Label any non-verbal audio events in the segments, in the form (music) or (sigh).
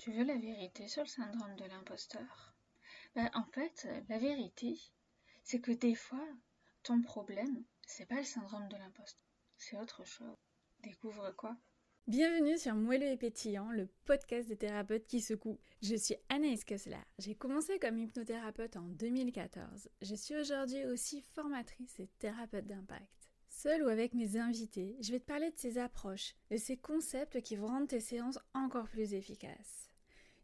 Tu veux la vérité sur le syndrome de l'imposteur? Bah, En fait, la vérité, c'est que des fois, ton problème, c'est pas le syndrome de l'imposteur, c'est autre chose. Découvre quoi? Bienvenue sur Moelleux et Pétillant, le podcast des thérapeutes qui secouent. Je suis Anaïs Kessler. J'ai commencé comme hypnothérapeute en 2014. Je suis aujourd'hui aussi formatrice et thérapeute d'impact. Seule ou avec mes invités, je vais te parler de ces approches, de ces concepts qui vont rendre tes séances encore plus efficaces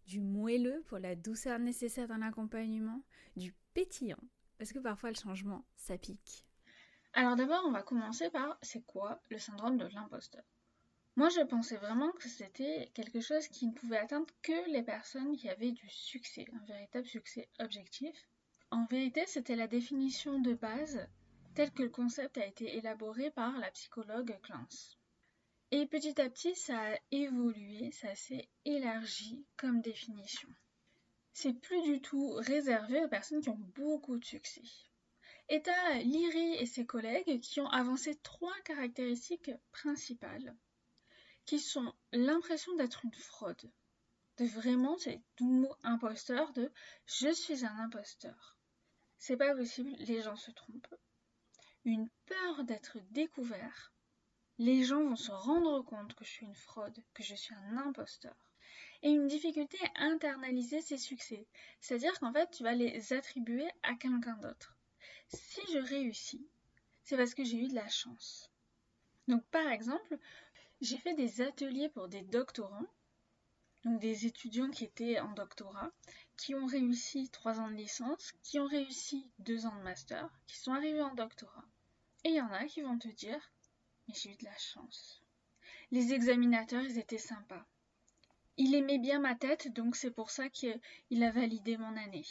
du moelleux pour la douceur nécessaire dans l'accompagnement, du pétillant, parce que parfois le changement, ça pique. Alors d'abord, on va commencer par c'est quoi le syndrome de l'imposteur? Moi, je pensais vraiment que c'était quelque chose qui ne pouvait atteindre que les personnes qui avaient du succès, un véritable succès objectif. En vérité, c'était la définition de base telle que le concept a été élaboré par la psychologue Clance. Et petit à petit, ça a évolué, ça s'est élargi comme définition. C'est plus du tout réservé aux personnes qui ont beaucoup de succès. Et t'as Liri et ses collègues qui ont avancé trois caractéristiques principales, qui sont l'impression d'être une fraude, de vraiment, c'est tout le mot imposteur, de je suis un imposteur. C'est pas possible, les gens se trompent. Une peur d'être découvert, les gens vont se rendre compte que je suis une fraude, que je suis un imposteur. Et une difficulté à internaliser ces succès. C'est-à-dire qu'en fait, tu vas les attribuer à quelqu'un d'autre. Si je réussis, c'est parce que j'ai eu de la chance. Donc par exemple, j'ai fait des ateliers pour des doctorants, donc des étudiants qui étaient en doctorat, qui ont réussi trois ans de licence, qui ont réussi deux ans de master, qui sont arrivés en doctorat. Et il y en a qui vont te dire mais j'ai eu de la chance. Les examinateurs, ils étaient sympas. Il aimait bien ma tête, donc c'est pour ça qu'il a validé mon année.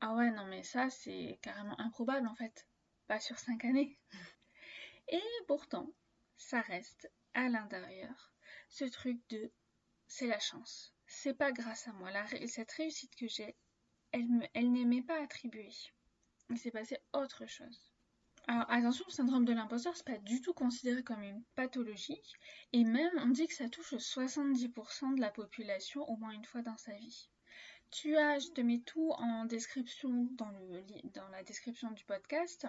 Ah ouais, non mais ça, c'est carrément improbable en fait. Pas sur cinq années. (laughs) Et pourtant, ça reste à l'intérieur ce truc de c'est la chance. C'est pas grâce à moi. cette réussite que j'ai, elle, elle n'est pas attribuée. Il s'est passé autre chose. Alors attention, le syndrome de l'imposteur, c'est pas du tout considéré comme une pathologie, et même on dit que ça touche 70% de la population au moins une fois dans sa vie. Tu as, je te mets tout en description dans, le, dans la description du podcast.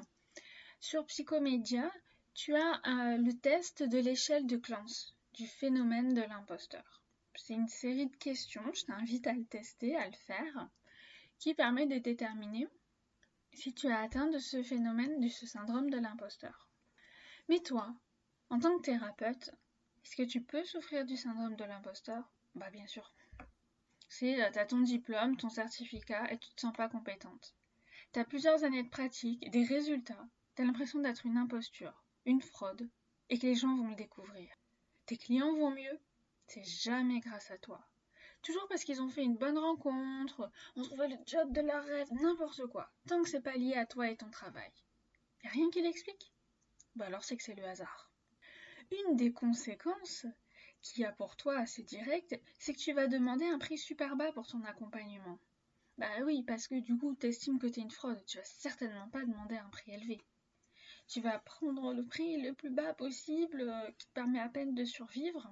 Sur Psychomédia, tu as euh, le test de l'échelle de Clance, du phénomène de l'imposteur. C'est une série de questions, je t'invite à le tester, à le faire, qui permet de déterminer si tu as atteint de ce phénomène, de ce syndrome de l'imposteur. Mais toi, en tant que thérapeute, est-ce que tu peux souffrir du syndrome de l'imposteur? Bah bien sûr. C'est euh, as ton diplôme, ton certificat et tu te sens pas compétente. Tu as plusieurs années de pratique, des résultats, tu l'impression d'être une imposture, une fraude, et que les gens vont le découvrir. Tes clients vont mieux, c'est jamais grâce à toi. Toujours parce qu'ils ont fait une bonne rencontre, ont trouvé le job de leur rêve, n'importe quoi. Tant que c'est pas lié à toi et ton travail. Y a rien qui l'explique? Bah alors c'est que c'est le hasard. Une des conséquences qui a pour toi assez direct, c'est que tu vas demander un prix super bas pour ton accompagnement. Bah oui, parce que du coup, t'estimes que t'es une fraude, tu vas certainement pas demander un prix élevé. Tu vas prendre le prix le plus bas possible, euh, qui te permet à peine de survivre,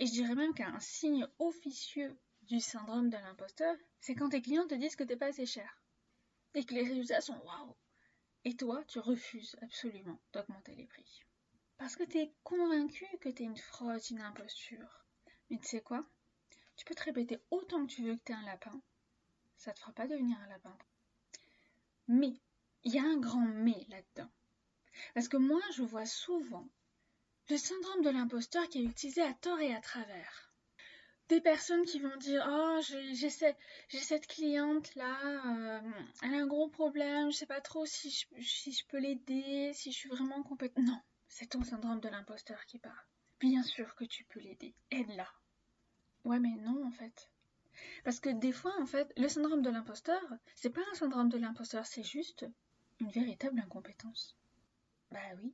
et je dirais même qu'un signe officieux du syndrome de l'imposteur, c'est quand tes clients te disent que t'es pas assez cher. Et que les résultats sont waouh. Et toi, tu refuses absolument d'augmenter les prix. Parce que tu es convaincu que tu es une fraude, une imposture. Mais tu sais quoi? Tu peux te répéter autant que tu veux que tu es un lapin. Ça te fera pas devenir un lapin. Mais, il y a un grand mais là-dedans. Parce que moi, je vois souvent le syndrome de l'imposteur qui est utilisé à tort et à travers. Des personnes qui vont dire Oh, j'ai cette cliente là, euh, elle a un gros problème, je sais pas trop si je, si je peux l'aider, si je suis vraiment compétente. Non, c'est ton syndrome de l'imposteur qui parle. Bien sûr que tu peux l'aider, aide-la. Ouais, mais non en fait. Parce que des fois, en fait, le syndrome de l'imposteur, c'est pas un syndrome de l'imposteur, c'est juste une véritable incompétence. Bah oui,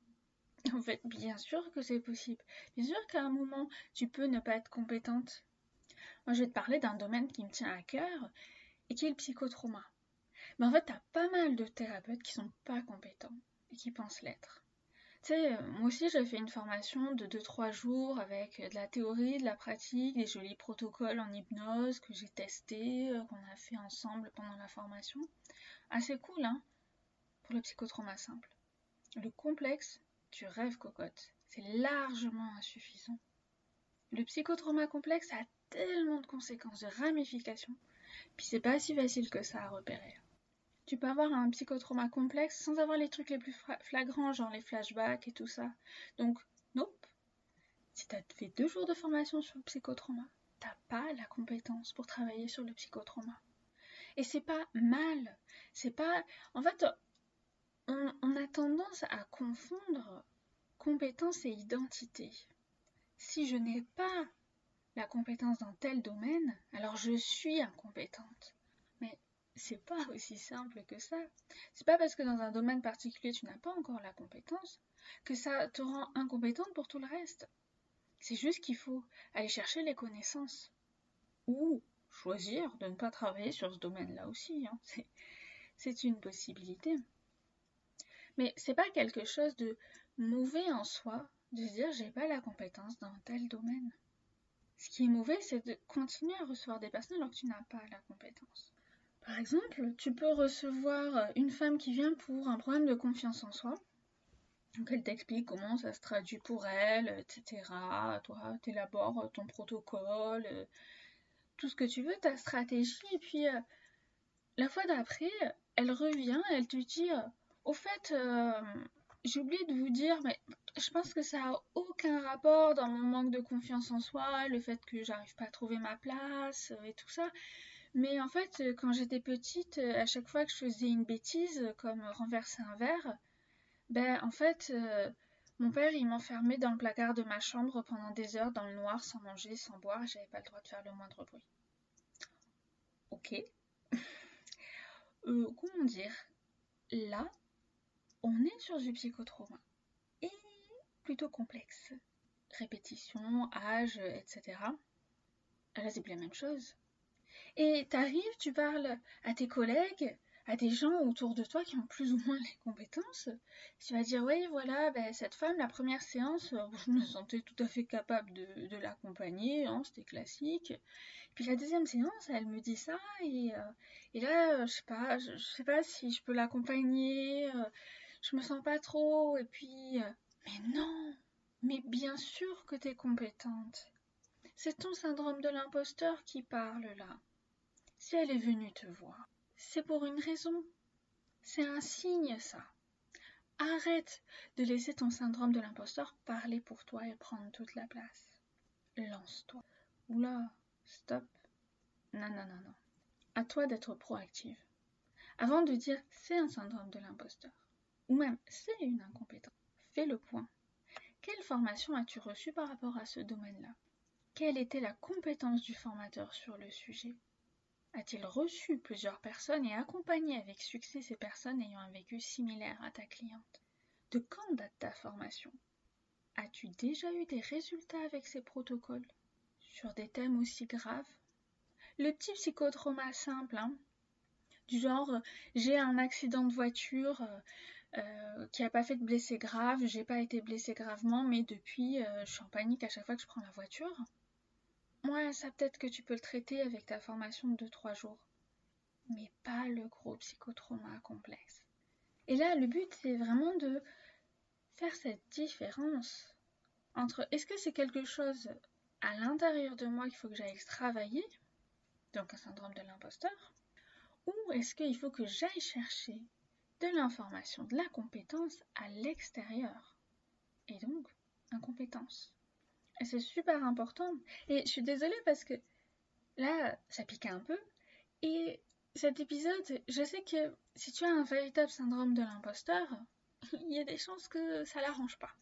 (laughs) en fait, bien sûr que c'est possible. Bien sûr qu'à un moment, tu peux ne pas être compétente. Moi, je vais te parler d'un domaine qui me tient à cœur et qui est le psychotrauma. Mais en fait, tu as pas mal de thérapeutes qui sont pas compétents et qui pensent l'être. Tu sais, moi aussi j'ai fait une formation de 2-3 jours avec de la théorie, de la pratique, des jolis protocoles en hypnose que j'ai testés, euh, qu'on a fait ensemble pendant la formation. Assez cool, hein, pour le psychotrauma simple. Le complexe, tu cocotte, c'est largement insuffisant. Le psychotrauma complexe a tellement de conséquences, de ramifications, puis c'est pas si facile que ça à repérer. Tu peux avoir un psychotrauma complexe sans avoir les trucs les plus flagrants, genre les flashbacks et tout ça. Donc, nope. Si tu as fait deux jours de formation sur le psychotrauma, t'as pas la compétence pour travailler sur le psychotrauma. Et c'est pas mal. C'est pas. En fait, on, a tendance à confondre compétence et identité. Si je n'ai pas la compétence dans tel domaine, alors je suis incompétente. Mais c'est pas (laughs) aussi simple que ça. C'est pas parce que dans un domaine particulier tu n'as pas encore la compétence que ça te rend incompétente pour tout le reste. C'est juste qu'il faut aller chercher les connaissances. Ou choisir de ne pas travailler sur ce domaine-là aussi. Hein. (laughs) C'est une possibilité. Mais c'est pas quelque chose de mauvais en soi de se dire j'ai pas la compétence dans tel domaine. Ce qui est mauvais, c'est de continuer à recevoir des personnes alors que tu n'as pas la compétence. Par exemple, tu peux recevoir une femme qui vient pour un problème de confiance en soi. Donc elle t'explique comment ça se traduit pour elle, etc. Toi, tu élabores ton protocole, tout ce que tu veux, ta stratégie. Et puis, euh, la fois d'après, elle revient, elle te dit, euh, au fait, euh, j'ai oublié de vous dire, mais je pense que ça a aucun rapport dans mon manque de confiance en soi, le fait que j'arrive pas à trouver ma place et tout ça. Mais en fait, quand j'étais petite, à chaque fois que je faisais une bêtise, comme renverser un verre, ben en fait, mon père il m'enfermait dans le placard de ma chambre pendant des heures dans le noir, sans manger, sans boire, et j'avais pas le droit de faire le moindre bruit. Ok. (laughs) Euh, comment dire? Là, on est sur du psychotrauma. Et plutôt complexe. Répétition, âge, etc. Là, c'est plus la même chose. Et t'arrives, tu parles à tes collègues, à des gens autour de toi qui ont plus ou moins les compétences. Tu vas dire, oui, voilà, ben, cette femme, la première séance, euh, je me sentais tout à fait capable de, l'accompagner, hein, c'était classique. Puis la deuxième séance, elle me dit ça, et, euh, là, euh, je sais pas, je, sais pas si je peux l'accompagner, je me sens pas trop, et puis, mais non, mais bien sûr que tu es compétente. C'est ton syndrome de l'imposteur qui parle là. Si elle est venue te voir, c'est pour une raison. C'est un signe, ça. Arrête de laisser ton syndrome de l'imposteur parler pour toi et prendre toute la place. Lance-toi. Oula, stop. Non, non, non, non. À toi d'être proactive. Avant de dire c'est un syndrome de l'imposteur, ou même c'est une incompétence, fais le point. Quelle formation as-tu reçue par rapport à ce domaine-là? Quelle était la compétence du formateur sur le sujet? A-t-il reçu plusieurs personnes et accompagné avec succès ces personnes ayant un vécu similaire à ta cliente? De quand date ta formation? As-tu déjà eu des résultats avec ces protocoles? Sur des thèmes aussi graves? Le petit psychotrauma simple, hein? Du genre j'ai un accident de voiture euh, qui n'a pas fait de blessé grave, j'ai pas été blessé gravement, mais depuis euh, je suis en panique à chaque fois que je prends la voiture. Moi, ça peut-être que tu peux le traiter avec ta formation de 2-3 jours. Mais pas le gros psychotrauma complexe. Et là, le but, c'est vraiment de faire cette différence entre est-ce que c'est quelque chose à l'intérieur de moi qu'il faut que j'aille travailler, donc un syndrome de l'imposteur, ou est-ce qu'il faut que j'aille chercher de l'information, de la compétence à l'extérieur, et donc incompétence. C'est super important. Et je suis désolée parce que là, ça pique un peu. Et cet épisode, je sais que si tu as un véritable syndrome de l'imposteur, (laughs) il y a des chances que ça l'arrange pas.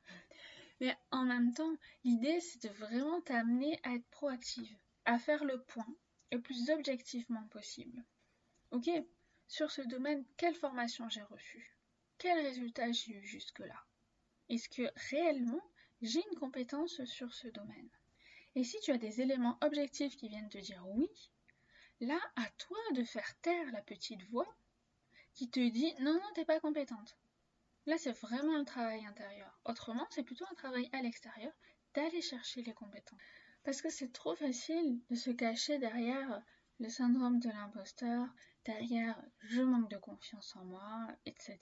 Mais en même temps, l'idée, c'est de vraiment t'amener à être proactive, à faire le point le plus objectivement possible. Ok? Sur ce domaine, quelle formation j'ai reçue? Quels résultats j'ai eu jusque-là? Est-ce que réellement j'ai une compétence sur ce domaine? Et si tu as des éléments objectifs qui viennent te dire oui, là, à toi de faire taire la petite voix qui te dit non, non, t'es pas compétente. Là, c'est vraiment le travail intérieur. Autrement, c'est plutôt un travail à l'extérieur d'aller chercher les compétences. Parce que c'est trop facile de se cacher derrière le syndrome de l'imposteur, derrière je manque de confiance en moi, etc.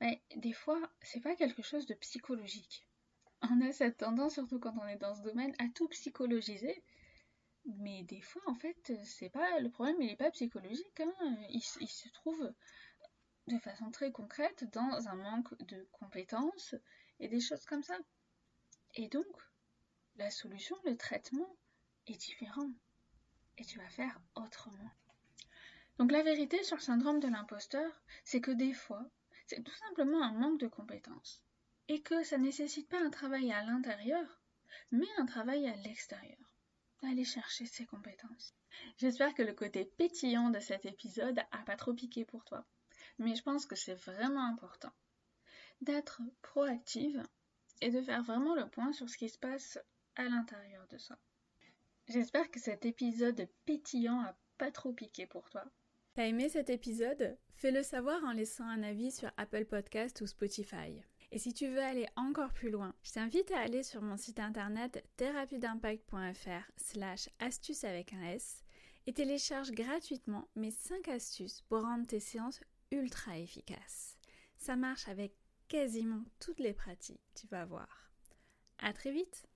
Mais des fois, c'est pas quelque chose de psychologique. On a cette tendance, surtout quand on est dans ce domaine, à tout psychologiser. Mais des fois, en fait, c'est pas le problème, il n'est pas psychologique. Hein. Il, il, se trouve de façon très concrète dans un manque de compétences et des choses comme ça. Et donc, la solution, le traitement est différent. Et tu vas faire autrement. Donc la vérité sur le syndrome de l'imposteur, c'est que des fois, c'est tout simplement un manque de compétences. Et que ça ne nécessite pas un travail à l'intérieur, mais un travail à l'extérieur. Aller chercher ses compétences. J'espère que le côté pétillant de cet épisode a pas trop piqué pour toi. Mais je pense que c'est vraiment important d'être proactive et de faire vraiment le point sur ce qui se passe à l'intérieur de soi. J'espère que cet épisode pétillant a pas trop piqué pour toi T'as aimé cet épisode? Fais-le savoir en laissant un avis sur Apple Podcast ou Spotify. Et si tu veux aller encore plus loin, je t'invite à aller sur mon site internet thérapie-d'impact.fr slash astuces avec un S et télécharge gratuitement mes 5 astuces pour rendre tes séances ultra efficaces. Ça marche avec quasiment toutes les pratiques, tu vas voir. À très vite